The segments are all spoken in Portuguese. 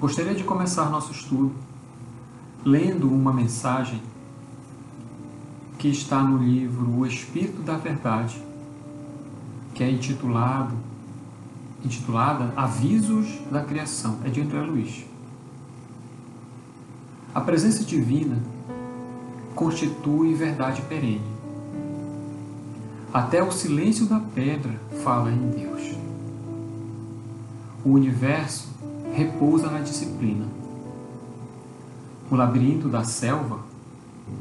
Gostaria de começar nosso estudo lendo uma mensagem que está no livro O Espírito da Verdade, que é intitulado intitulada Avisos da Criação, é de André Luiz. A presença divina constitui verdade perene. Até o silêncio da pedra fala em Deus. O universo repousa na disciplina. O labirinto da selva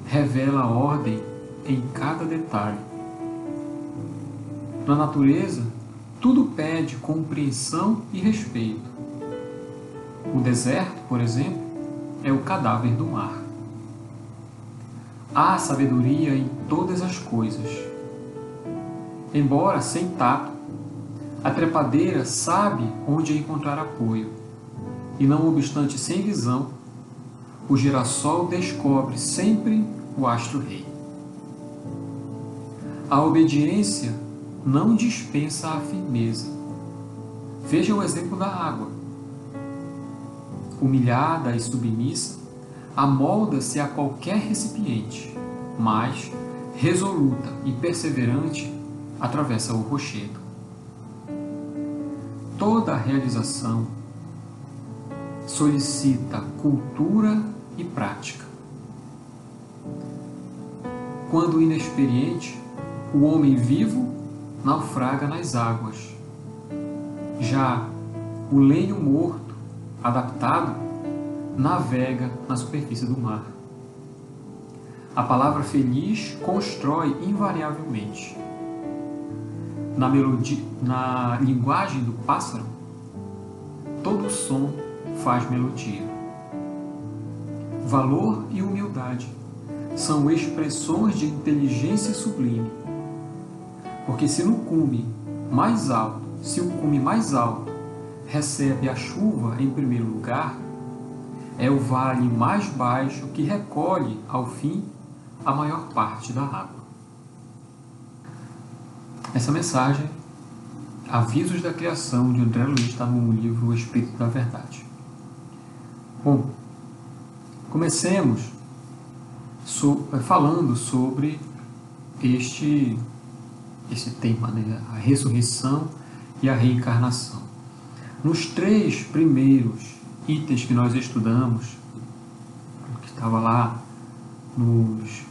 revela a ordem em cada detalhe. Na natureza, tudo pede compreensão e respeito. O deserto, por exemplo, é o cadáver do mar. Há sabedoria em todas as coisas. Embora sem tato, a trepadeira sabe onde encontrar apoio, e não obstante sem visão, o girassol descobre sempre o astro-rei. A obediência não dispensa a firmeza. Veja o exemplo da água. Humilhada e submissa, amolda-se a qualquer recipiente, mas, resoluta e perseverante, atravessa o rochedo. Toda realização solicita cultura e prática. Quando inexperiente, o homem vivo naufraga nas águas. Já o lenho morto, adaptado, navega na superfície do mar. A palavra feliz constrói invariavelmente. Na, melodia, na linguagem do pássaro, todo som faz melodia. Valor e humildade são expressões de inteligência sublime. Porque se no cume mais alto, se o cume mais alto recebe a chuva em primeiro lugar, é o vale mais baixo que recolhe, ao fim, a maior parte da água. Essa mensagem, Avisos da Criação, de André Luiz, está no livro O Espírito da Verdade. Bom, comecemos so, falando sobre este, este tema, né? a ressurreição e a reencarnação. Nos três primeiros itens que nós estudamos, que estava lá nos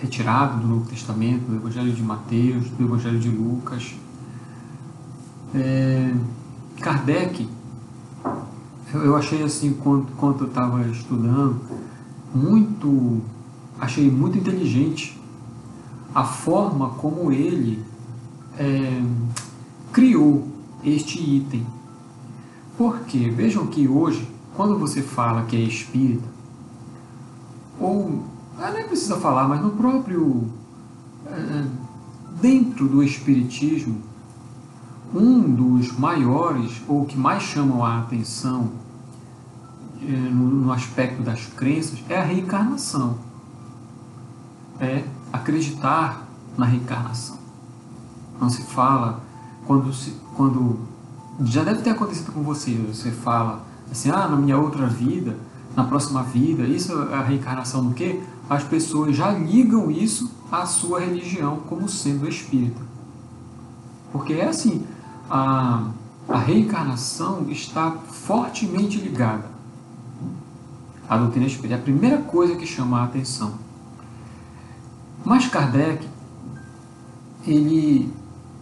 retirado do Novo Testamento, do Evangelho de Mateus, do Evangelho de Lucas. É, Kardec, eu achei assim, enquanto eu estava estudando, muito, achei muito inteligente a forma como ele é, criou este item. Porque vejam que hoje, quando você fala que é espírita, ou ah, nem precisa falar, mas no próprio é, dentro do espiritismo, um dos maiores ou que mais chamam a atenção no, no aspecto das crenças é a reencarnação. É acreditar na reencarnação. Não se fala quando, se, quando já deve ter acontecido com você. Você fala assim, ah, na minha outra vida, na próxima vida, isso é a reencarnação do quê? As pessoas já ligam isso à sua religião como sendo espírita. Porque é assim, a, a reencarnação está fortemente ligada à doutrina espírita. É a primeira coisa que chama a atenção. Mas Kardec, ele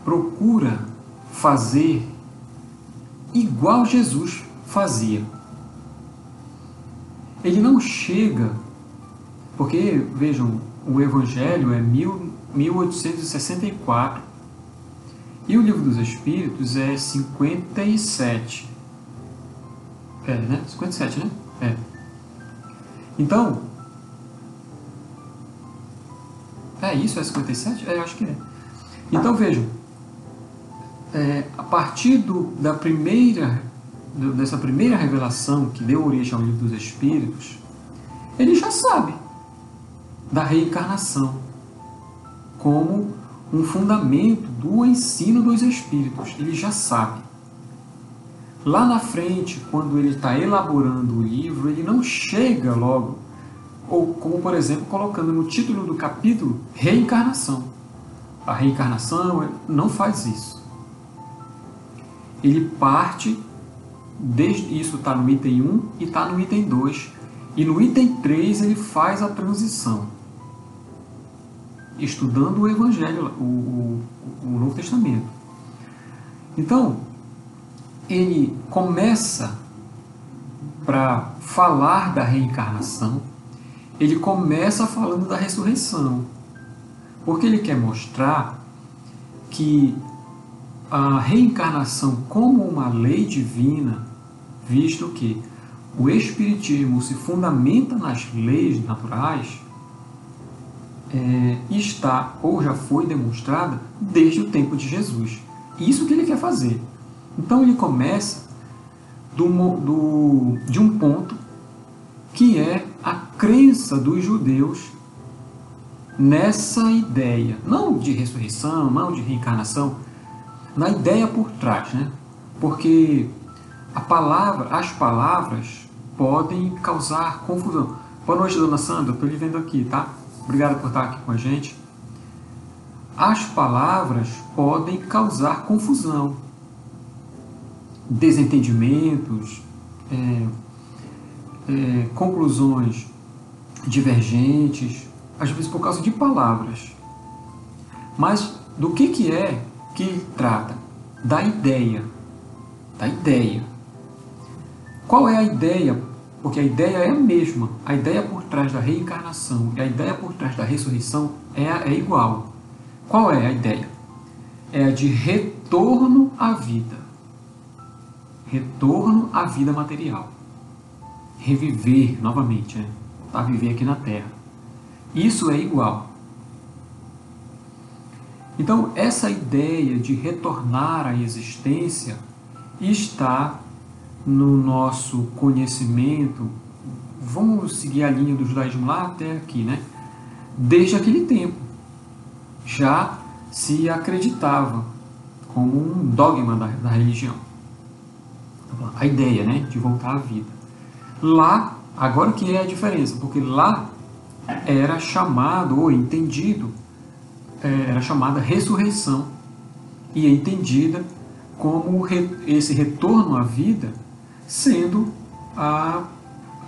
procura fazer igual Jesus fazia. Ele não chega, porque, vejam, o Evangelho é mil, 1864 e o Livro dos Espíritos é 57. É, né? 57, né? É. Então, é isso? É 57? É, acho que é. Então, vejam, é, a partir do, da primeira, dessa primeira revelação que deu origem ao livro dos Espíritos, ele já sabe da reencarnação como um fundamento do ensino dos Espíritos. Ele já sabe. Lá na frente, quando ele está elaborando o livro, ele não chega logo, ou como por exemplo, colocando no título do capítulo reencarnação. A reencarnação não faz isso. Ele parte, desde isso está no item 1 e está no item 2, e no item 3 ele faz a transição, estudando o Evangelho, o, o, o Novo Testamento. Então, ele começa para falar da reencarnação, ele começa falando da ressurreição, porque ele quer mostrar que a reencarnação como uma lei divina, visto que o Espiritismo se fundamenta nas leis naturais, é, está ou já foi demonstrada desde o tempo de Jesus. Isso que ele quer fazer. Então ele começa do, do, de um ponto que é a crença dos judeus nessa ideia, não de ressurreição, não de reencarnação, na ideia por trás, né? Porque a palavra, as palavras podem causar confusão. Boa noite, dona Sandra, estou lhe vendo aqui, tá? Obrigado por estar aqui com a gente. As palavras podem causar confusão desentendimentos, é, é, conclusões divergentes, às vezes por causa de palavras. Mas do que, que é que trata? Da ideia. Da ideia. Qual é a ideia? Porque a ideia é a mesma. A ideia por trás da reencarnação e a ideia por trás da ressurreição é, é igual. Qual é a ideia? É a de retorno à vida retorno à vida material. Reviver novamente, né? Voltar a viver aqui na Terra. Isso é igual. Então, essa ideia de retornar à existência está no nosso conhecimento. Vamos seguir a linha do judaísmo lá até aqui, né? Desde aquele tempo. Já se acreditava como um dogma da, da religião a ideia né, de voltar à vida. Lá, agora que é a diferença? Porque lá era chamado ou entendido, é, era chamada ressurreição e é entendida como esse retorno à vida sendo a,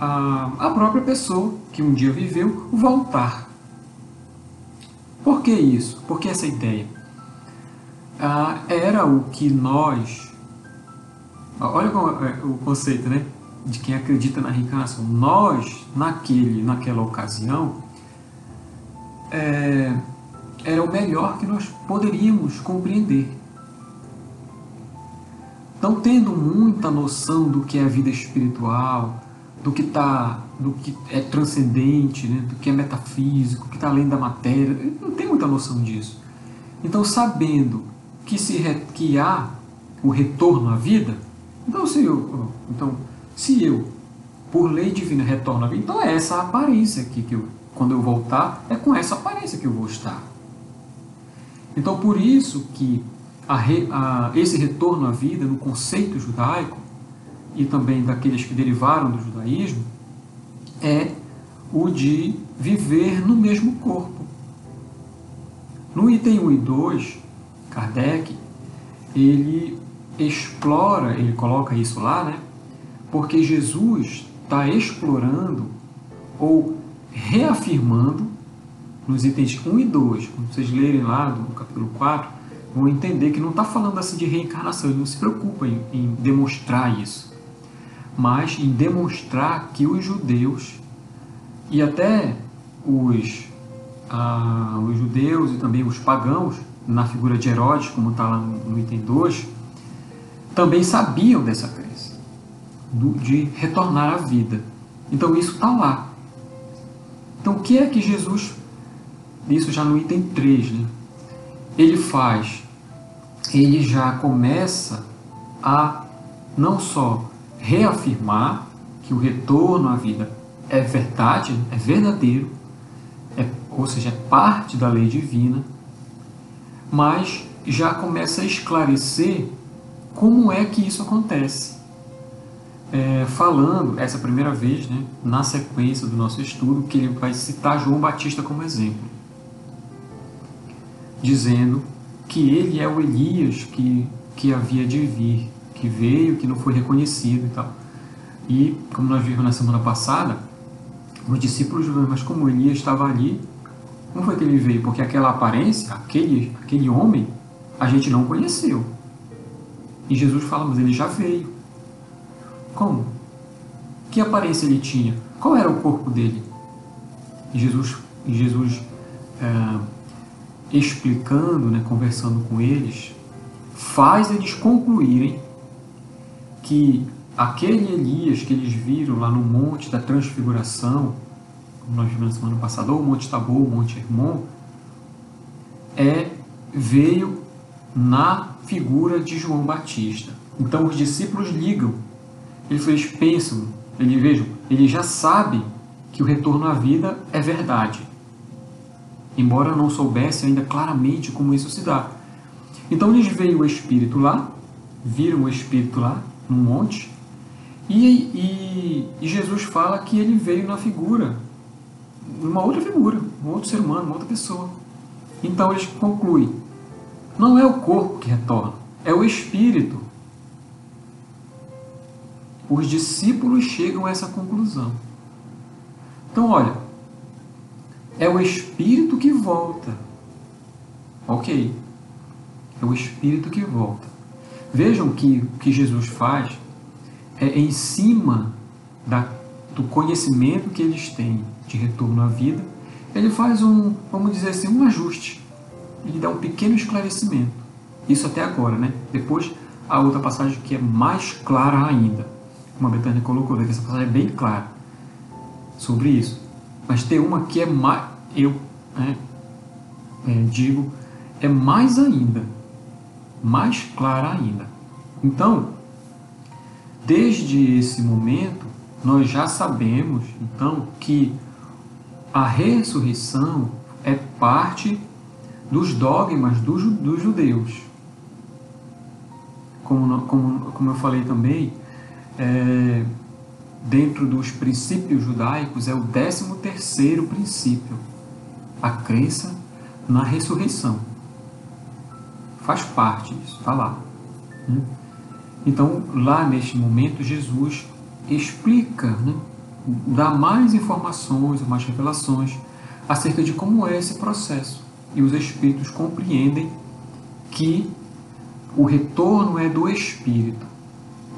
a, a própria pessoa que um dia viveu voltar. Por que isso? Por que essa ideia? Ah, era o que nós Olha é o conceito, né? De quem acredita na reencarnação. Nós, naquele, naquela ocasião, é, era o melhor que nós poderíamos compreender. Não tendo muita noção do que é a vida espiritual, do que tá, do que é transcendente, né? do que é metafísico, que está além da matéria, não tem muita noção disso. Então, sabendo que se que há o retorno à vida, então se eu, então, se eu por lei divina retorno à vida, então é essa aparência aqui que eu, quando eu voltar, é com essa aparência que eu vou estar. Então por isso que a, a, esse retorno à vida no conceito judaico e também daqueles que derivaram do judaísmo é o de viver no mesmo corpo. No item 1 e 2, Kardec, ele explora, ele coloca isso lá, né? Porque Jesus está explorando ou reafirmando nos itens 1 e 2, quando vocês lerem lá do capítulo 4, vão entender que não está falando assim de reencarnação, ele não se preocupa em, em demonstrar isso, mas em demonstrar que os judeus e até os, ah, os judeus e também os pagãos, na figura de Herodes, como está lá no, no item 2, também sabiam dessa crença, de retornar à vida. Então isso está lá. Então o que é que Jesus, isso já no item 3, né? ele faz? Ele já começa a não só reafirmar que o retorno à vida é verdade, é verdadeiro, é, ou seja, é parte da lei divina, mas já começa a esclarecer como é que isso acontece? é, falando, essa primeira vez, né, na sequência do nosso estudo, que ele vai citar João Batista como exemplo, dizendo que ele é o Elias que, que havia de vir, que veio, que não foi reconhecido e tal. E, como nós vimos na semana passada, os discípulos, mas como Elias estava ali, como foi que ele veio? Porque aquela aparência, aquele, aquele homem, a gente não conheceu. E Jesus fala, mas ele já veio. Como? Que aparência ele tinha? Qual era o corpo dele? E Jesus, e Jesus é, explicando, né, conversando com eles, faz eles concluírem que aquele Elias que eles viram lá no Monte da Transfiguração, como nós vimos na semana passada, ou o Monte Tabor, o Monte Hermon, é, veio na figura de João Batista. Então os discípulos ligam, eles pensam, eles vejam, ele já sabe que o retorno à vida é verdade, embora não soubesse ainda claramente como isso se dá. Então eles veem o Espírito lá, viram o Espírito lá no monte, e, e, e Jesus fala que ele veio na figura, uma outra figura, um outro ser humano, uma outra pessoa. Então eles concluem não é o corpo que retorna, é o espírito. Os discípulos chegam a essa conclusão. Então, olha, é o espírito que volta. Ok. É o espírito que volta. Vejam que o que Jesus faz é em cima da, do conhecimento que eles têm de retorno à vida, ele faz um, vamos dizer assim, um ajuste ele dá um pequeno esclarecimento. Isso até agora, né? Depois, a outra passagem que é mais clara ainda. Como a Betânia colocou, né? essa passagem é bem clara sobre isso. Mas tem uma que é mais, eu né, é, digo, é mais ainda, mais clara ainda. Então, desde esse momento, nós já sabemos, então, que a ressurreição é parte dos dogmas dos, dos judeus. Como, como, como eu falei também, é, dentro dos princípios judaicos é o décimo terceiro princípio, a crença na ressurreição. Faz parte disso, está lá. Né? Então, lá neste momento, Jesus explica, né, dá mais informações, mais revelações acerca de como é esse processo e os espíritos compreendem que o retorno é do espírito.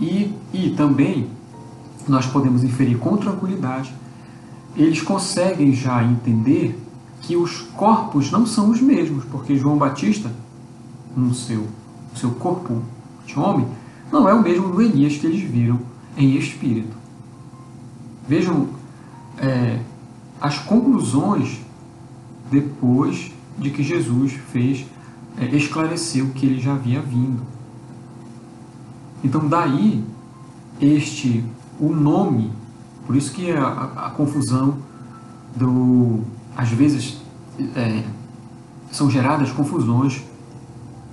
E, e também nós podemos inferir com tranquilidade, eles conseguem já entender que os corpos não são os mesmos, porque João Batista, no seu, no seu corpo de homem, não é o mesmo do Elias que eles viram em espírito. Vejam é, as conclusões depois de que Jesus fez é, esclareceu que ele já havia vindo. Então daí este o nome, por isso que a, a, a confusão do às vezes é, são geradas confusões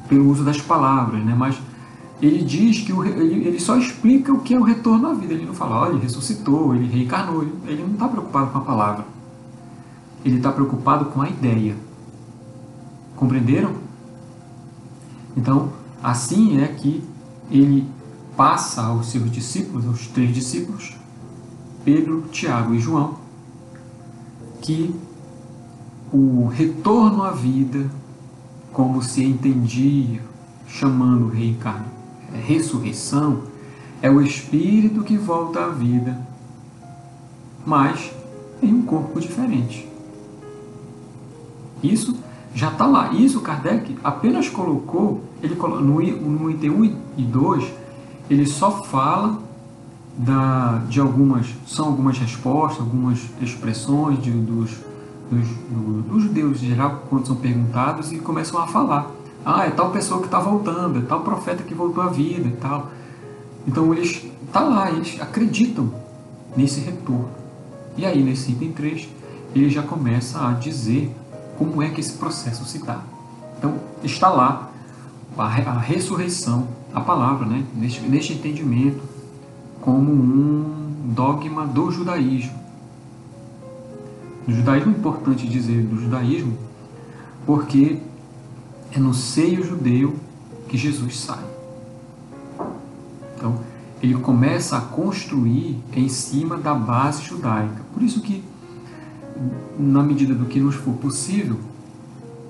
pelo uso das palavras, né? Mas ele diz que o, ele, ele só explica o que é o retorno à vida. Ele não fala, olha, ele ressuscitou, ele reencarnou. Ele, ele não está preocupado com a palavra. Ele está preocupado com a ideia. Compreenderam? Então, assim é que ele passa aos seus discípulos, aos três discípulos, Pedro, Tiago e João, que o retorno à vida, como se entendia, chamando reencarno, é ressurreição, é o espírito que volta à vida, mas em um corpo diferente. Isso já está lá. Isso Kardec apenas colocou, ele no, no item 1 e 2, ele só fala da, de algumas, são algumas respostas, algumas expressões de, dos, dos, do, dos judeus em geral, quando são perguntados, e começam a falar. Ah, é tal pessoa que está voltando, é tal profeta que voltou à vida e tal. Então eles, tá lá, eles acreditam nesse retorno. E aí, nesse item 3, ele já começa a dizer como é que esse processo se dá. Então, está lá a, a ressurreição, a palavra, né? neste, neste entendimento como um dogma do judaísmo. No judaísmo é importante dizer do judaísmo, porque é no seio judeu que Jesus sai. Então, ele começa a construir em cima da base judaica. Por isso que, na medida do que nos for possível,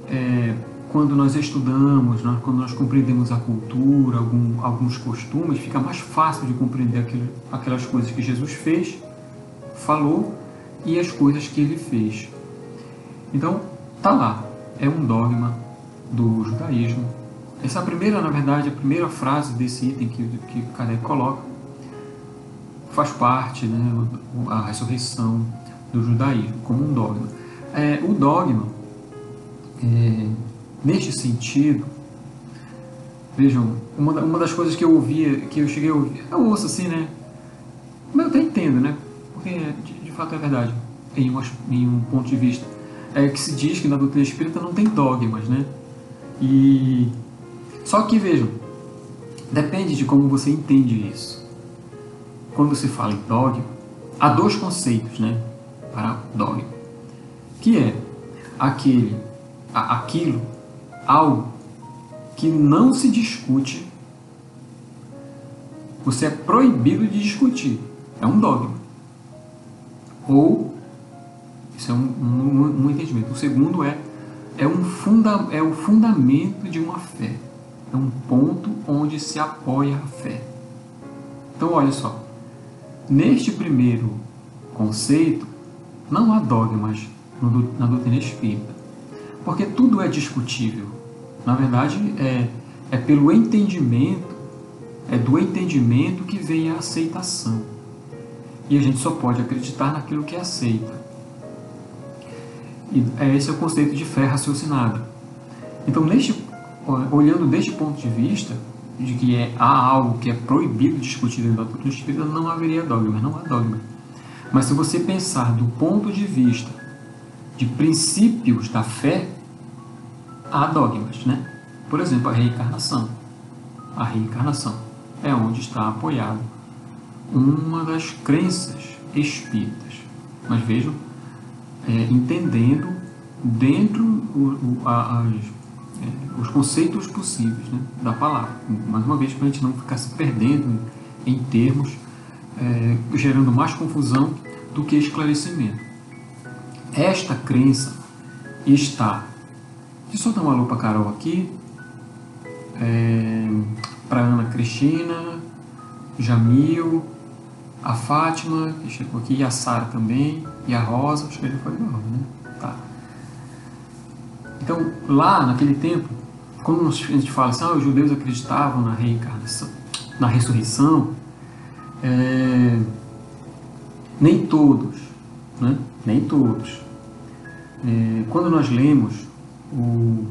é, quando nós estudamos, nós, quando nós compreendemos a cultura, algum, alguns costumes, fica mais fácil de compreender aquelas coisas que Jesus fez, falou e as coisas que ele fez. Então, tá lá, é um dogma do judaísmo. Essa primeira, na verdade, a primeira frase desse item que, que Kardec coloca faz parte, né, a ressurreição do judaísmo como um dogma. É, o dogma é, Neste sentido, vejam, uma, uma das coisas que eu ouvia, que eu cheguei a ouvir, eu ouço assim, né? Mas eu até entendo, né? Porque de, de fato é verdade, em um, em um ponto de vista. É que se diz que na doutrina espírita não tem dogmas, né? E. Só que vejam, depende de como você entende isso. Quando se fala em dogma, há dois conceitos, né? Para dogma. Que é aquele, aquilo algo que não se discute, você é proibido de discutir. É um dogma. Ou, isso é um, um, um entendimento. O segundo é, é, um funda, é o fundamento de uma fé. É um ponto onde se apoia a fé. Então, olha só. Neste primeiro conceito, não há dogmas na doutrina espírita. Porque tudo é discutível. Na verdade, é, é pelo entendimento, é do entendimento que vem a aceitação. E a gente só pode acreditar naquilo que é aceita. E é esse é o conceito de fé raciocinada. Então, neste, olhando deste ponto de vista, de que é, há algo que é proibido discutir da doutrina espírita, não haveria dogma, não há dogma. Mas se você pensar do ponto de vista de princípios da fé, há dogmas, né? Por exemplo, a reencarnação. A reencarnação é onde está apoiado uma das crenças espíritas. Mas vejam, é, entendendo dentro o, o, a, as, é, os conceitos possíveis né, da palavra. Mais uma vez, para a gente não ficar se perdendo em, em termos, é, gerando mais confusão do que esclarecimento. Esta crença está Deixa eu dar uma alô para Carol aqui. É, para Ana Cristina, Jamil, a Fátima, que chegou aqui, e a Sara também, e a Rosa, acho que ele foi Rosa, né? Tá. Então, lá naquele tempo, quando a gente fala assim, ah, os judeus acreditavam na reencarnação, na ressurreição, é, nem todos, né? nem todos. É, quando nós lemos o,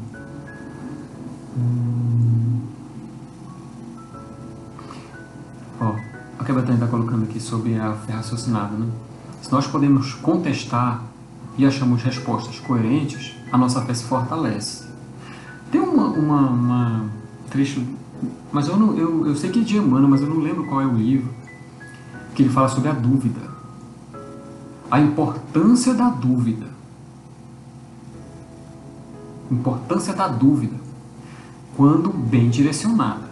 ó, a Betânia está colocando aqui sobre a fé raciocinada, né? Se nós podemos contestar e achamos respostas coerentes, a nossa fé se fortalece. Tem uma, uma, uma trecho, mas eu, não, eu, eu sei que é de Emmanuel, mas eu não lembro qual é o livro, que ele fala sobre a dúvida. A importância da dúvida importância da dúvida, quando bem direcionada.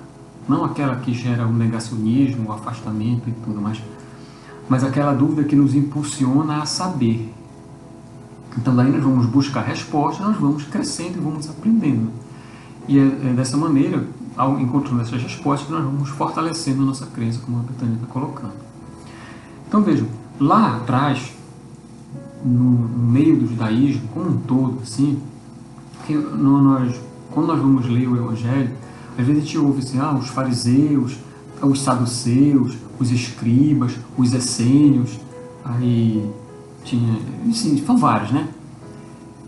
Não aquela que gera o negacionismo, o afastamento e tudo mais, mas aquela dúvida que nos impulsiona a saber. Então, daí nós vamos buscar respostas, nós vamos crescendo e vamos aprendendo. E é, é dessa maneira, ao encontrando essas respostas, nós vamos fortalecendo a nossa crença, como a Betânia está colocando. Então, vejam, lá atrás, no, meio do judaísmo, como um todo, assim, que nós, quando nós vamos ler o Evangelho, às vezes a gente ouve assim, ah, os fariseus, os saduceus, os escribas, os essênios, aí tinha, sim, são vários, né?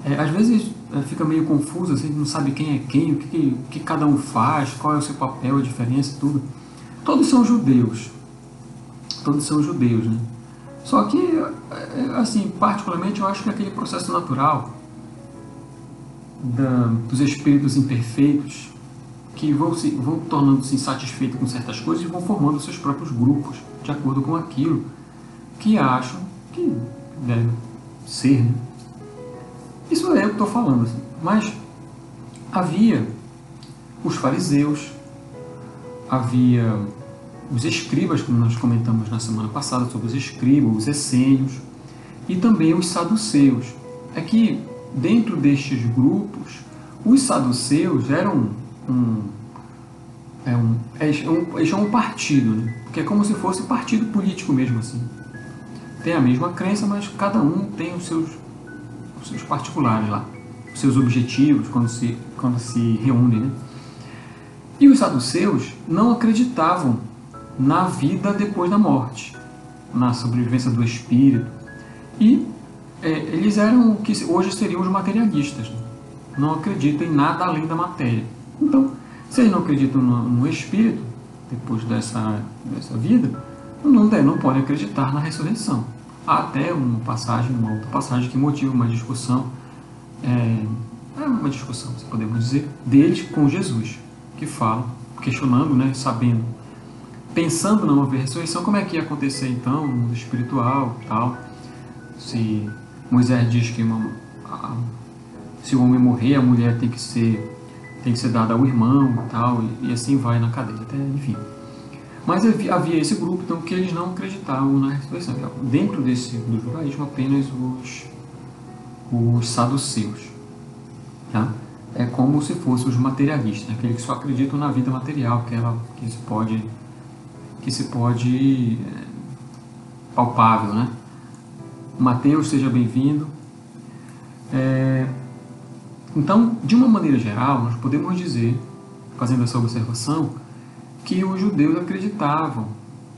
É, às vezes é, fica meio confuso, assim, não sabe quem é quem, o que, que cada um faz, qual é o seu papel, a diferença, tudo. Todos são judeus, todos são judeus, né? Só que, é, assim, particularmente eu acho que aquele processo natural da, dos espíritos imperfeitos que vão, se, vão tornando-se insatisfeitos com certas coisas e vão formando seus próprios grupos, de acordo com aquilo que acham que deve ser. Né? Isso é o que estou falando. Assim. Mas havia os fariseus, havia os escribas, como nós comentamos na semana passada sobre os escribas, os essênios, e também os saduceus. É que dentro destes grupos, os saduceus eram um, é um, é, um, chamam um partido, né? que é como se fosse partido político mesmo assim. Tem a mesma crença, mas cada um tem os seus, os seus particulares lá, os seus objetivos quando se, quando se reúnem. Né? E os saduceus não acreditavam na vida depois da morte, na sobrevivência do espírito. E é, eles eram o que hoje seriam os materialistas. Né? Não acreditam em nada além da matéria. Então, se eles não acreditam no, no espírito, depois dessa, dessa vida, não, não podem acreditar na ressurreição. Há até uma passagem, uma outra passagem que motiva uma discussão, é, é uma discussão, podemos dizer, deles com Jesus, que falam, questionando, né, sabendo, pensando não haver ressurreição, como é que ia acontecer então no mundo espiritual tal. Se Moisés diz que uma, a, se o homem morrer, a mulher tem que ser tem que ser dada ao irmão tal, e, e assim vai na cadeia, até, enfim. Mas havia esse grupo então, que eles não acreditavam na ressurreição. Dentro desse, do judaísmo, apenas os, os saduceus. Tá? É como se fossem os materialistas, aqueles que só acreditam na vida material, que, ela, que se pode, que se pode é, palpável. Né? Mateus, seja bem-vindo. É, então, de uma maneira geral, nós podemos dizer, fazendo essa observação, que os judeus acreditavam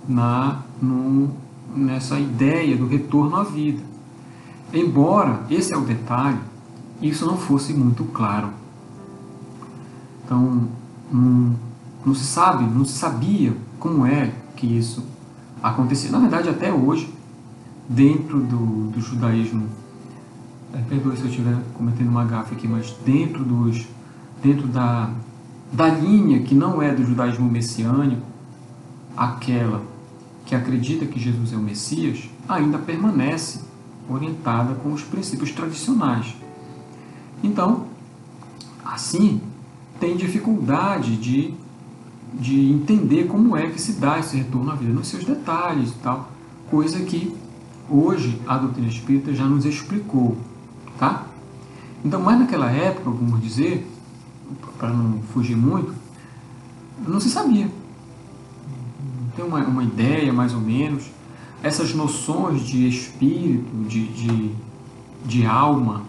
na, no, nessa ideia do retorno à vida. Embora, esse é o detalhe, isso não fosse muito claro. Então, não, não se sabe, não se sabia como é que isso acontecia. Na verdade, até hoje, dentro do, do judaísmo, é, perdoe se eu estiver cometendo uma gafe aqui, mas dentro dos, dentro da da linha que não é do judaísmo messiânico, aquela que acredita que Jesus é o Messias, ainda permanece orientada com os princípios tradicionais. Então, assim, tem dificuldade de, de entender como é que se dá esse retorno à vida, nos seus detalhes e tal, coisa que hoje a doutrina espírita já nos explicou, tá? Então, mas naquela época, vamos dizer, para não fugir muito, não se sabia. Tem uma, uma ideia, mais ou menos. Essas noções de espírito, de, de, de alma,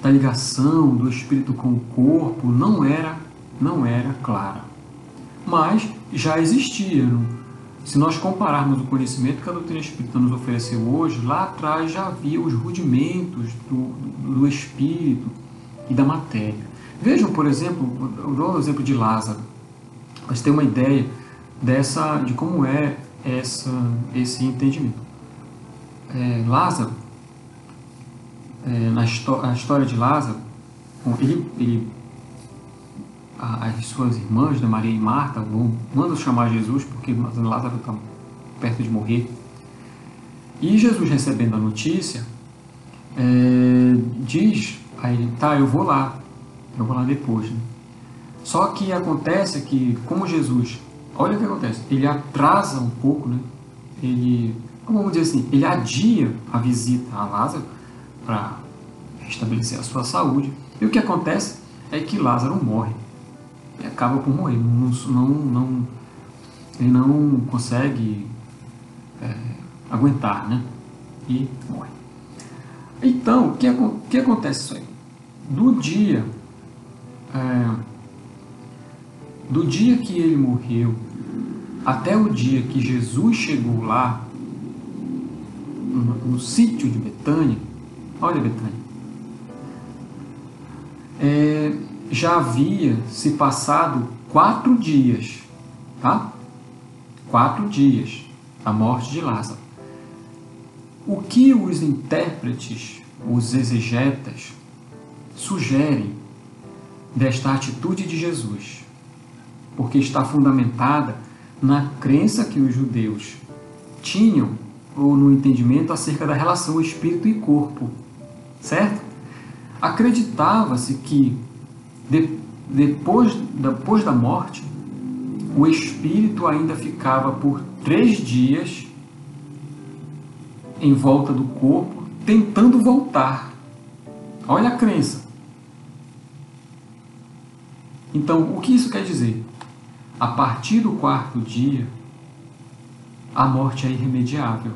da ligação do espírito com o corpo, não era, não era clara. Mas já existia. Se nós compararmos o conhecimento que a doutrina espírita nos ofereceu hoje, lá atrás já havia os rudimentos do, do espírito e da matéria. Vejam, por exemplo, eu dou o exemplo de Lázaro, mas tem uma ideia dessa, de como é essa, esse entendimento. É, Lázaro, é, na a história de Lázaro, ele, ele, as suas irmãs, né, Maria e Marta, vão, mandam chamar Jesus porque Lázaro está perto de morrer. E Jesus, recebendo a notícia, é, diz a ele: Tá, eu vou lá, eu vou lá depois. Né? Só que acontece que, como Jesus, olha o que acontece, ele atrasa um pouco, né? ele, vamos dizer assim, ele adia a visita a Lázaro para restabelecer a sua saúde. E o que acontece é que Lázaro morre. Acaba por morrer. Não, não, não ele não consegue é, aguentar, né? E morre. Então, o que, que acontece isso aí? Do dia é, do dia que ele morreu até o dia que Jesus chegou lá, no, no sítio de Betânia, olha Betânia, é, já havia se passado quatro dias, tá? Quatro dias da morte de Lázaro. O que os intérpretes, os exegetas, sugerem desta atitude de Jesus porque está fundamentada na crença que os judeus tinham ou no entendimento acerca da relação espírito e corpo, certo? Acreditava-se que de, depois, depois da morte, o espírito ainda ficava por três dias em volta do corpo, tentando voltar. Olha a crença. Então, o que isso quer dizer? A partir do quarto dia, a morte é irremediável.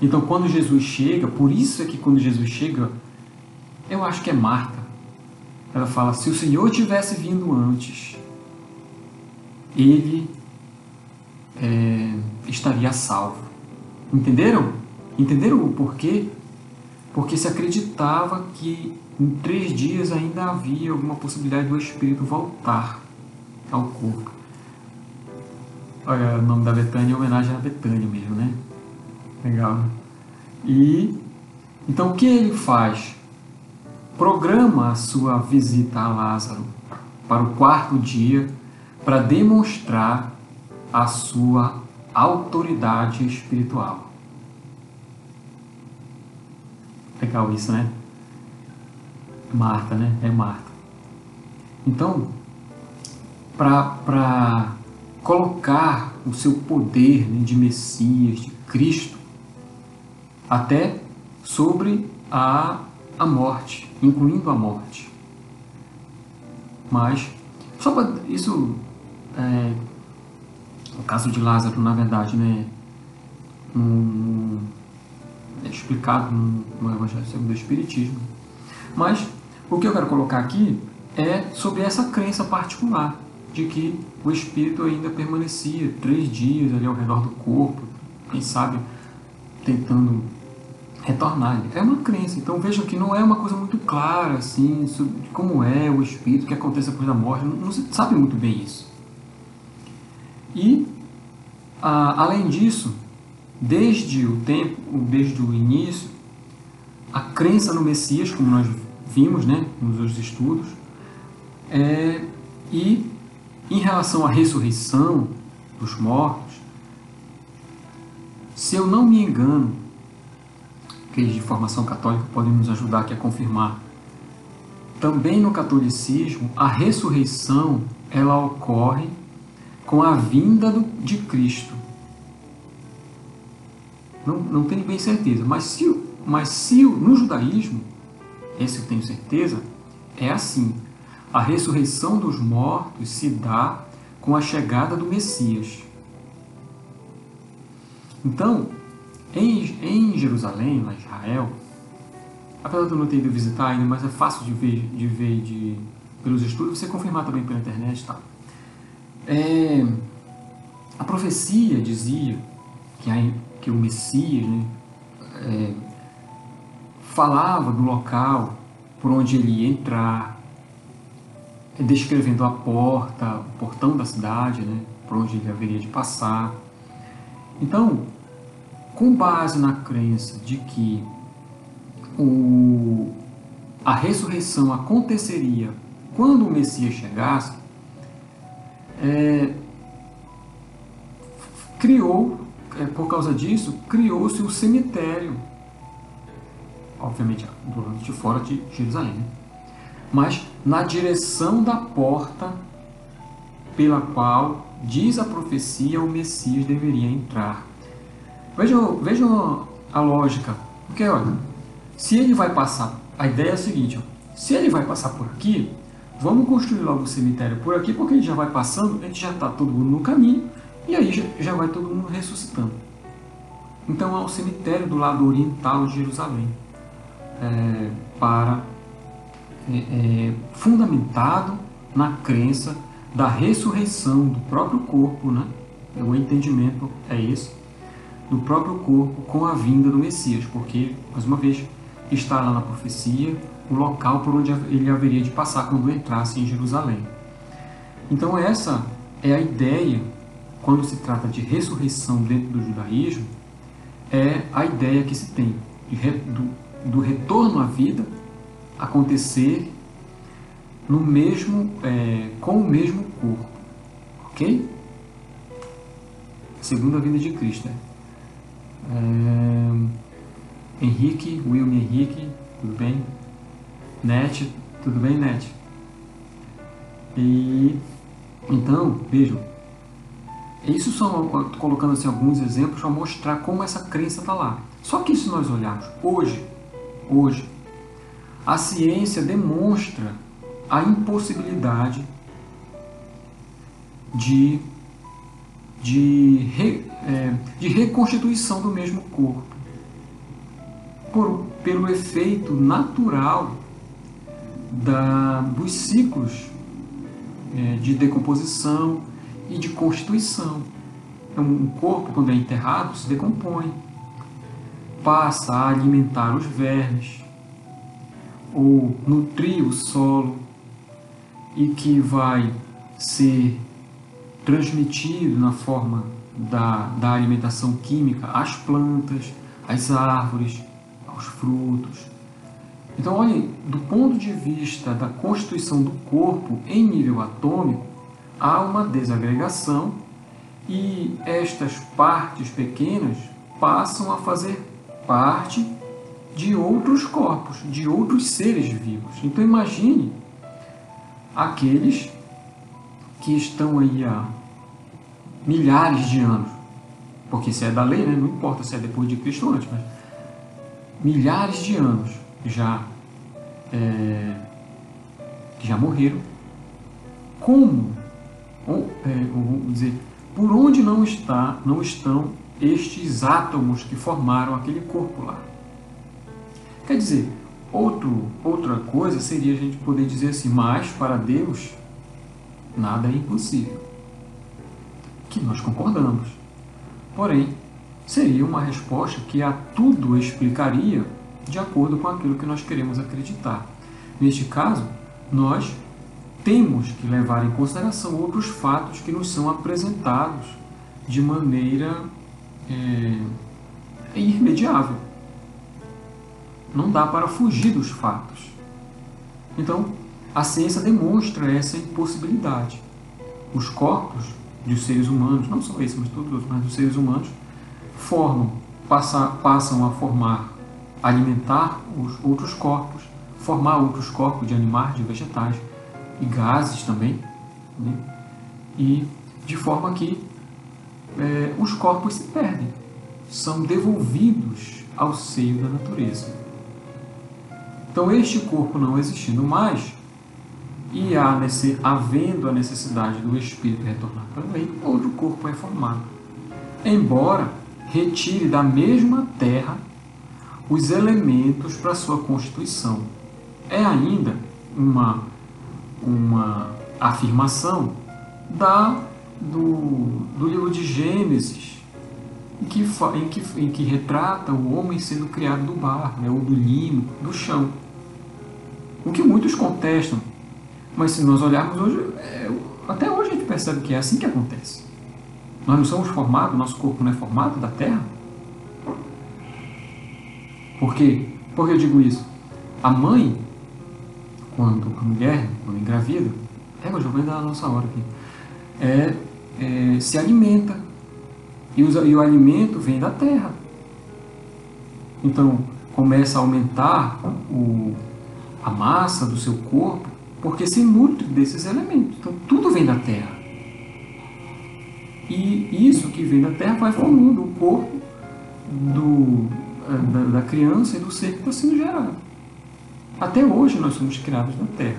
Então, quando Jesus chega, por isso é que quando Jesus chega, eu acho que é Marta. Ela fala: se o Senhor tivesse vindo antes, ele é, estaria salvo. Entenderam? Entenderam o porquê? Porque se acreditava que em três dias ainda havia alguma possibilidade do espírito voltar ao corpo. Olha, o nome da Betânia é homenagem a Betânia mesmo, né? Legal. E então o que ele faz? Programa a sua visita a Lázaro para o quarto dia para demonstrar a sua autoridade espiritual. Legal isso, né? Marta, né? É Marta. Então, para colocar o seu poder né, de Messias, de Cristo, até sobre a, a morte, incluindo a morte. Mas, só para isso é, o caso de Lázaro, na verdade, né, é explicado no Evangelho segundo o Espiritismo. Mas o que eu quero colocar aqui é sobre essa crença particular de que o espírito ainda permanecia três dias ali ao redor do corpo, quem sabe tentando retornar. É uma crença. Então vejam que não é uma coisa muito clara assim sobre como é o espírito que acontece depois da morte. Não, não se sabe muito bem isso. E, além disso, desde o tempo, desde o início, a crença no Messias, como nós vimos né, nos outros estudos, é, e em relação à ressurreição dos mortos, se eu não me engano, aqueles de formação católica podem nos ajudar aqui a confirmar, também no catolicismo, a ressurreição ela ocorre com a vinda do, de Cristo. Não, não tenho bem certeza, mas se, mas se no judaísmo, esse eu tenho certeza, é assim. A ressurreição dos mortos se dá com a chegada do Messias. Então, em, em Jerusalém, lá em Israel, apesar de eu não ter ido visitar ainda, mas é fácil de ver, de ver de, pelos estudos, você confirmar também pela internet tal. É, a profecia dizia que, a, que o Messias né, é, falava do local por onde ele ia entrar, descrevendo a porta, o portão da cidade, né, por onde ele haveria de passar. Então, com base na crença de que o, a ressurreição aconteceria quando o Messias chegasse, é, criou, é, por causa disso, criou-se um cemitério, obviamente do lado de fora de Jerusalém, né? mas na direção da porta pela qual diz a profecia o Messias deveria entrar. Vejam, vejam a lógica, porque olha, se ele vai passar, a ideia é a seguinte, ó, se ele vai passar por aqui, vamos construir logo o cemitério por aqui, porque gente já vai passando, a gente já está todo mundo no caminho, e aí já, já vai todo mundo ressuscitando. Então há um cemitério do lado oriental de Jerusalém, é, para é, é, fundamentado na crença da ressurreição do próprio corpo, né? o entendimento é esse, do próprio corpo com a vinda do Messias, porque, mais uma vez, está lá na profecia o local por onde ele haveria de passar quando entrasse em Jerusalém. Então, essa é a ideia, quando se trata de ressurreição dentro do judaísmo, é a ideia que se tem do, do retorno à vida acontecer no mesmo, é, com o mesmo corpo. Ok? Segunda vinda de Cristo. Né? É, Henrique, William Henrique, tudo bem? Net, tudo bem, Net? E então, vejam, isso só colocando assim, alguns exemplos para mostrar como essa crença está lá. Só que se nós olharmos hoje, hoje, a ciência demonstra a impossibilidade de, de, re, é, de reconstituição do mesmo corpo por, pelo efeito natural da, dos ciclos é, de decomposição e de constituição. Então, um corpo, quando é enterrado, se decompõe, passa a alimentar os vermes, ou nutrir o solo, e que vai ser transmitido na forma da, da alimentação química às plantas, às árvores, aos frutos. Então, olhem, do ponto de vista da constituição do corpo em nível atômico, há uma desagregação e estas partes pequenas passam a fazer parte de outros corpos, de outros seres vivos. Então imagine aqueles que estão aí há milhares de anos, porque se é da lei, né? não importa se é depois de Cristo ou antes, mas milhares de anos já é, já morreram. Como ou, é, vamos dizer, por onde não está, não estão estes átomos que formaram aquele corpo lá. Quer dizer, outro, outra coisa seria a gente poder dizer assim, mas para Deus nada é impossível. Que nós concordamos. Porém, seria uma resposta que a tudo explicaria de acordo com aquilo que nós queremos acreditar. Neste caso, nós temos que levar em consideração outros fatos que nos são apresentados de maneira é, irremediável. Não dá para fugir dos fatos. Então, a ciência demonstra essa impossibilidade. Os corpos dos seres humanos, não só esses, mas todos os mas dos seres humanos, formam, passam, passam a formar, alimentar os outros corpos, formar outros corpos de animais, de vegetais, e gases também, né? e de forma que é, os corpos se perdem, são devolvidos ao seio da natureza. Então, este corpo não existindo mais, e há, havendo a necessidade do espírito retornar para o reino, outro corpo é formado. Embora retire da mesma terra os elementos para sua constituição. É ainda uma uma afirmação da, do, do livro de Gênesis, em que, em, que, em que retrata o homem sendo criado do barro, né, ou do limo, do chão. O que muitos contestam, mas se nós olharmos hoje, é, até hoje a gente percebe que é assim que acontece. Nós não somos formados, nosso corpo não é formado da terra. Por quê? Por que eu digo isso? A mãe quando a mulher, quando engravida, é, já vai dar a nossa hora aqui, é, é, se alimenta. E, e o alimento vem da terra. Então, começa a aumentar o, a massa do seu corpo, porque se nutre desses elementos. Então, tudo vem da terra. E isso que vem da terra vai formando o corpo do, é, da, da criança e do ser que está sendo gerado. Até hoje nós somos criados na Terra.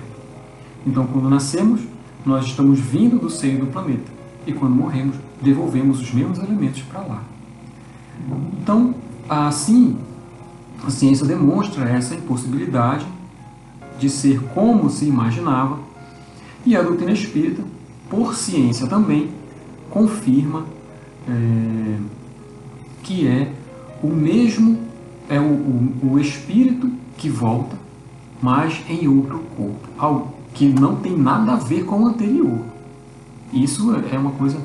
Então, quando nascemos, nós estamos vindo do seio do planeta. E quando morremos, devolvemos os mesmos elementos para lá. Então, assim, a ciência demonstra essa impossibilidade de ser como se imaginava, e a doutrina espírita, por ciência também, confirma é, que é o mesmo, é o, o, o espírito que volta mas em outro corpo, algo que não tem nada a ver com o anterior. Isso é uma coisa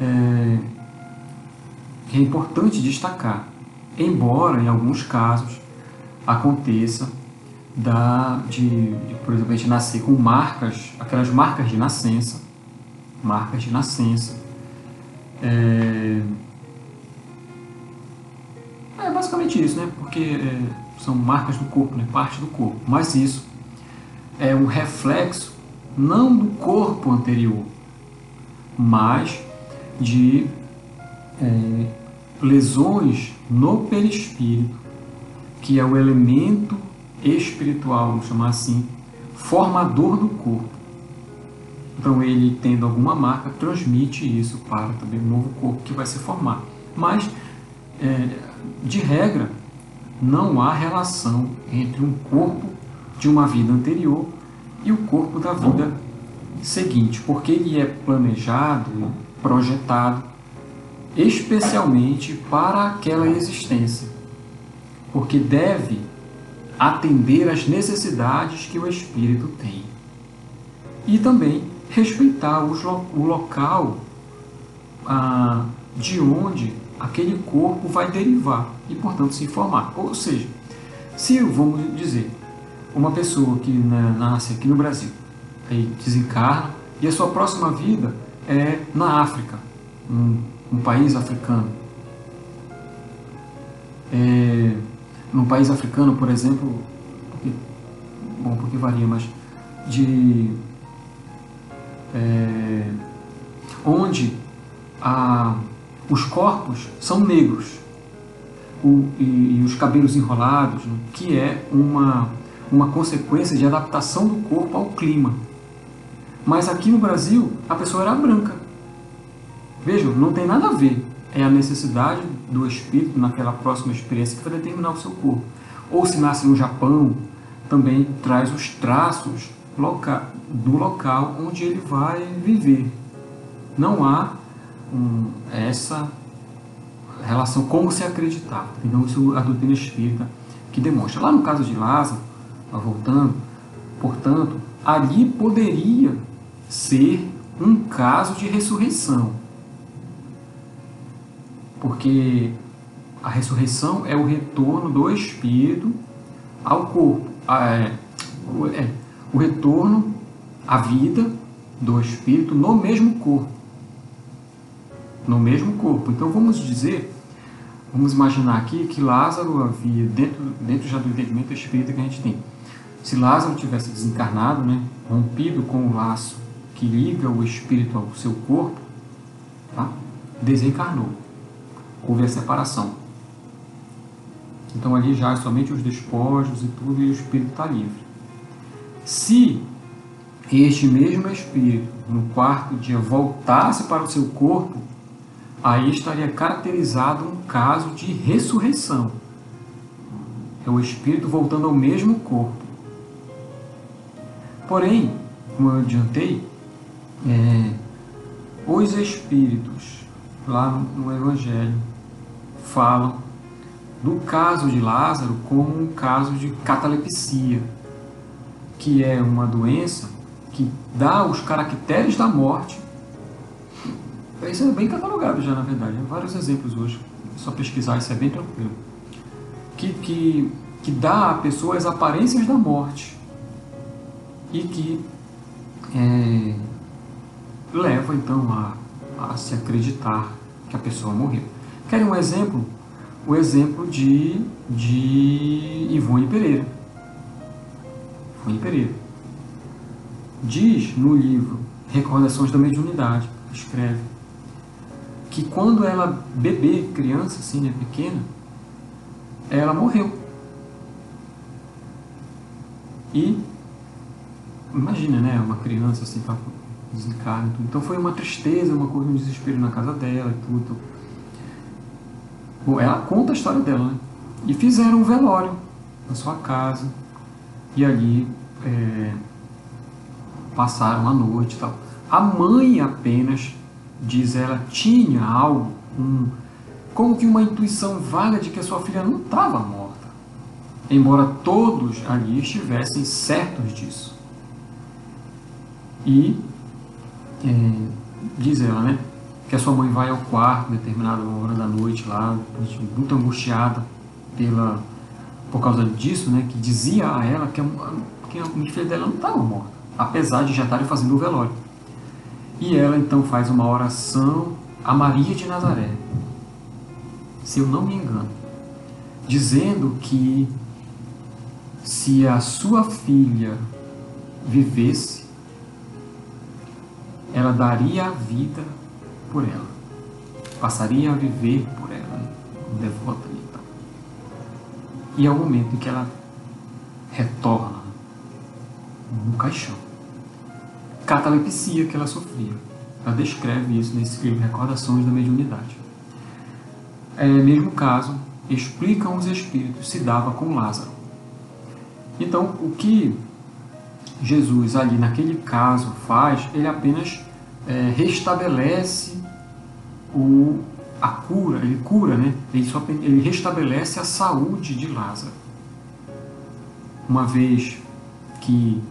é, que é importante destacar, embora em alguns casos aconteça da, de, de, por exemplo, a gente nascer com marcas, aquelas marcas de nascença, marcas de nascença. É, é basicamente isso, né? Porque é, são marcas do corpo, né? parte do corpo. Mas isso é um reflexo não do corpo anterior, mas de é, lesões no perispírito, que é o elemento espiritual, vamos chamar assim, formador do corpo. Então ele tendo alguma marca transmite isso para também o novo corpo que vai se formar. Mas é, de regra não há relação entre um corpo de uma vida anterior e o corpo da vida seguinte, porque ele é planejado, projetado especialmente para aquela existência, porque deve atender às necessidades que o espírito tem. E também respeitar o local ah, de onde aquele corpo vai derivar e, portanto, se informar. Ou seja, se, vamos dizer, uma pessoa que nasce aqui no Brasil, aí desencarna, e a sua próxima vida é na África, um, um país africano. É, num país africano, por exemplo, porque, bom, porque varia, mas de é, onde a, os corpos são negros o, e, e, os cabelos enrolados, né, que é uma, uma consequência de adaptação do corpo ao clima. Mas aqui no Brasil, a pessoa era branca. Vejam, não tem nada a ver. É a necessidade do espírito naquela próxima experiência que vai determinar o seu corpo. Ou se nasce no Japão, também traz os traços loca do local onde ele vai viver. Não há essa relação como se acreditar. Então, isso é a doutrina espírita que demonstra. Lá no caso de Lázaro, voltando, portanto, ali poderia ser um caso de ressurreição. Porque a ressurreição é o retorno do espírito ao corpo. É, é, o retorno à vida do espírito no mesmo corpo. No mesmo corpo. Então vamos dizer, vamos imaginar aqui que Lázaro havia, dentro, dentro já do entendimento espírita que a gente tem, se Lázaro tivesse desencarnado, né, rompido com o laço que liga o espírito ao seu corpo, tá? desencarnou. Houve a separação. Então ali já é somente os despojos e tudo, e o espírito está livre. Se este mesmo espírito, no quarto dia, voltasse para o seu corpo, aí estaria caracterizado um caso de ressurreição. É o espírito voltando ao mesmo corpo. Porém, como eu adiantei, é, os espíritos lá no Evangelho falam do caso de Lázaro como um caso de catalepsia, que é uma doença que dá os caracteres da morte. Isso é bem catalogado já, na verdade. Há vários exemplos hoje. É só pesquisar, isso é bem tranquilo. Que, que, que dá à pessoa as aparências da morte e que é, leva então a, a se acreditar que a pessoa morreu. Querem um exemplo? O exemplo de, de Ivone Pereira. Ivone Pereira. Diz no livro Recordações da Mediunidade, escreve, que quando ela bebê, criança assim, né, pequena, ela morreu. E imagina, né? Uma criança assim, tá desencarna. Então foi uma tristeza, uma coisa, um desespero na casa dela e tudo. Ela conta a história dela, né? E fizeram um velório na sua casa. E ali é, passaram a noite e tal. A mãe apenas, diz ela, tinha algo, um, como que uma intuição vaga de que a sua filha não estava morta. Embora todos ali estivessem certos disso. E é, diz ela, né? Que a sua mãe vai ao quarto, determinada hora da noite lá, muito angustiada pela por causa disso, né, que dizia a ela que a, que a filha dela não estava morta, apesar de já estarem fazendo o velório. E ela então faz uma oração a Maria de Nazaré, se eu não me engano, dizendo que se a sua filha vivesse, ela daria a vida por ela, passaria a viver por ela, devota ali. Então. E é o momento em que ela retorna no caixão. Catalepsia que ela sofria. Ela descreve isso nesse livro Recordações da Mediunidade. É, mesmo caso, explicam os espíritos, se dava com Lázaro. Então, o que Jesus ali naquele caso faz, ele apenas é, restabelece o, a cura, ele cura, né? ele, só, ele restabelece a saúde de Lázaro. Uma vez que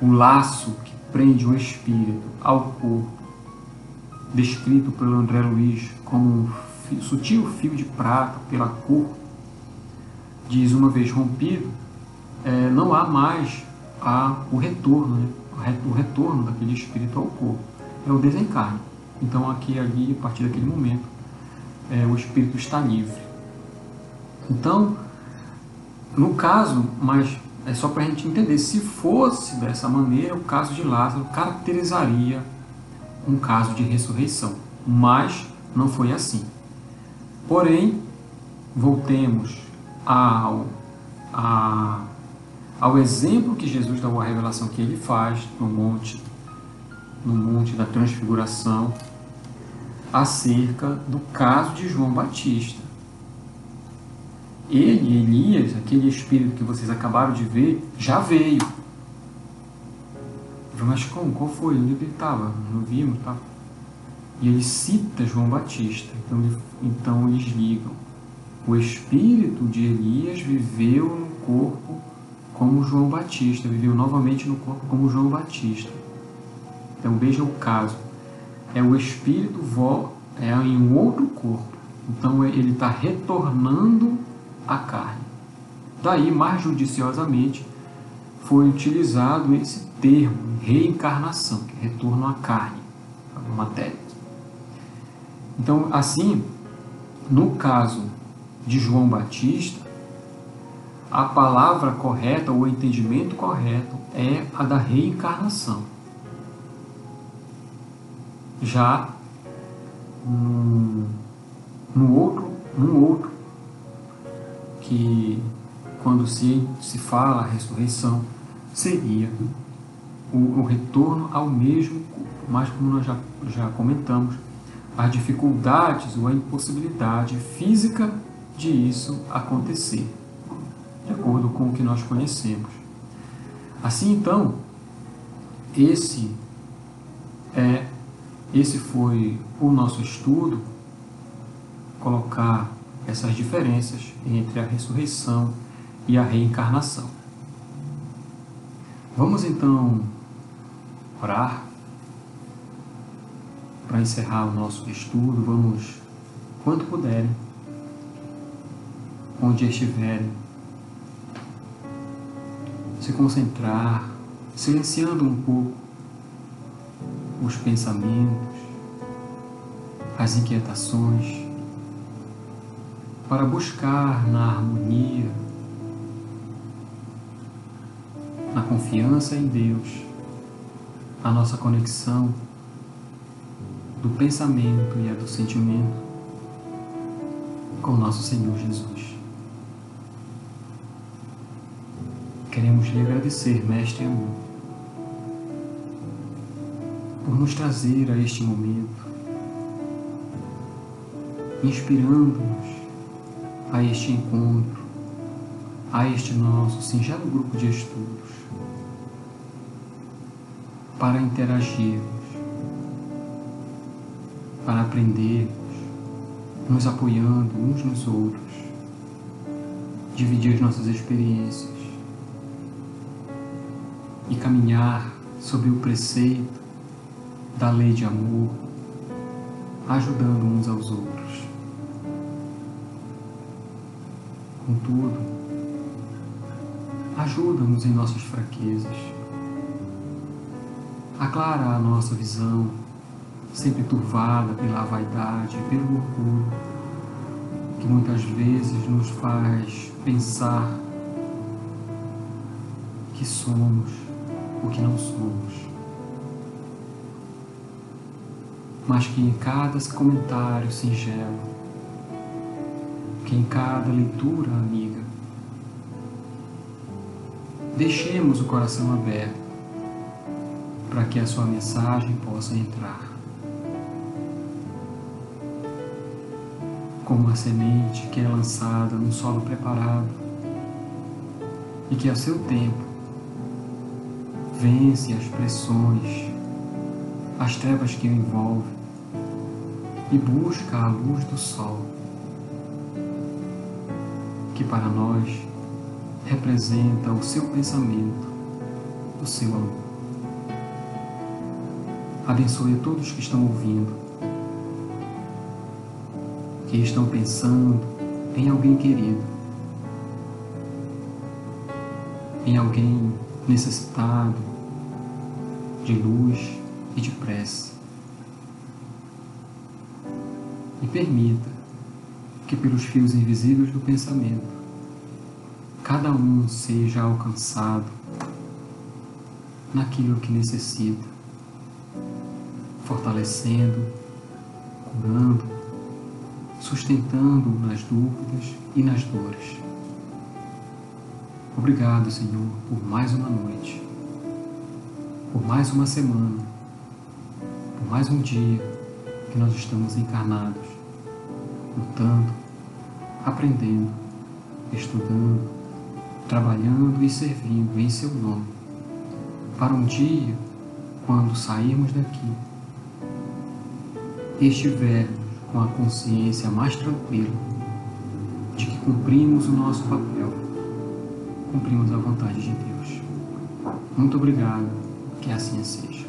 o laço que prende o espírito ao corpo, descrito pelo André Luiz como um fio, sutil fio de prata pela cor, diz uma vez rompido, é, não há mais a, o retorno, né? o retorno daquele espírito ao corpo, é o desencarne. Então aqui ali, a partir daquele momento, é, o espírito está livre. Então, no caso, mas é só para a gente entender, se fosse dessa maneira, o caso de Lázaro caracterizaria um caso de ressurreição, mas não foi assim. Porém, voltemos ao, a, ao exemplo que Jesus dá, a revelação que ele faz no monte, no monte da transfiguração, acerca do caso de João Batista. Ele, Elias, aquele espírito que vocês acabaram de ver, já veio. Mas como? Qual foi? Onde ele estava? Não vimos, tá? E ele cita João Batista. Então, então eles ligam. O espírito de Elias viveu no corpo como João Batista, viveu novamente no corpo como João Batista. Então veja o caso. É o espírito é em outro corpo. Então ele está retornando à carne. Daí, mais judiciosamente, foi utilizado esse termo, reencarnação, que é retorno à carne, à matéria. Então, assim, no caso de João Batista, a palavra correta, o entendimento correto é a da reencarnação. Já no, no outro, no outro que quando se, se fala a ressurreição seria o, o retorno ao mesmo corpo, mas como nós já, já comentamos, as dificuldades ou a impossibilidade física de isso acontecer, de acordo com o que nós conhecemos. Assim então, esse é esse foi o nosso estudo, colocar essas diferenças entre a ressurreição e a reencarnação. Vamos então orar para encerrar o nosso estudo. Vamos, quando puderem, onde estiverem, se concentrar, silenciando um pouco os pensamentos, as inquietações, para buscar na harmonia, na confiança em Deus, a nossa conexão do pensamento e a do sentimento com nosso Senhor Jesus. Queremos lhe agradecer, Mestre amor, por nos trazer a este momento, inspirando-nos a este encontro, a este nosso singelo grupo de estudos, para interagirmos, para aprendermos, nos apoiando uns nos outros, dividir as nossas experiências e caminhar sob o preceito da lei de amor, ajudando uns aos outros. Contudo, Ajuda-nos em nossas fraquezas. Aclara a nossa visão, sempre turvada pela vaidade, pelo orgulho, que muitas vezes nos faz pensar que somos o que não somos. Mas que em cada comentário singelo, que em cada leitura amiga, deixemos o coração aberto para que a sua mensagem possa entrar. Como uma semente que é lançada num solo preparado e que a seu tempo vence as pressões, as trevas que o envolvem e busca a luz do sol, que para nós representa o seu pensamento, o seu amor. Abençoe a todos que estão ouvindo, que estão pensando em alguém querido, em alguém necessitado de luz e de prece. E permita que, pelos fios invisíveis do pensamento, cada um seja alcançado naquilo que necessita, fortalecendo, curando, sustentando nas dúvidas e nas dores. Obrigado, Senhor, por mais uma noite, por mais uma semana, por mais um dia que nós estamos encarnados, lutando, aprendendo, estudando, trabalhando e servindo em Seu nome, para um dia, quando sairmos daqui, estivermos com a consciência mais tranquila de que cumprimos o nosso papel cumprimos a vontade de Deus. Muito obrigado, que assim seja.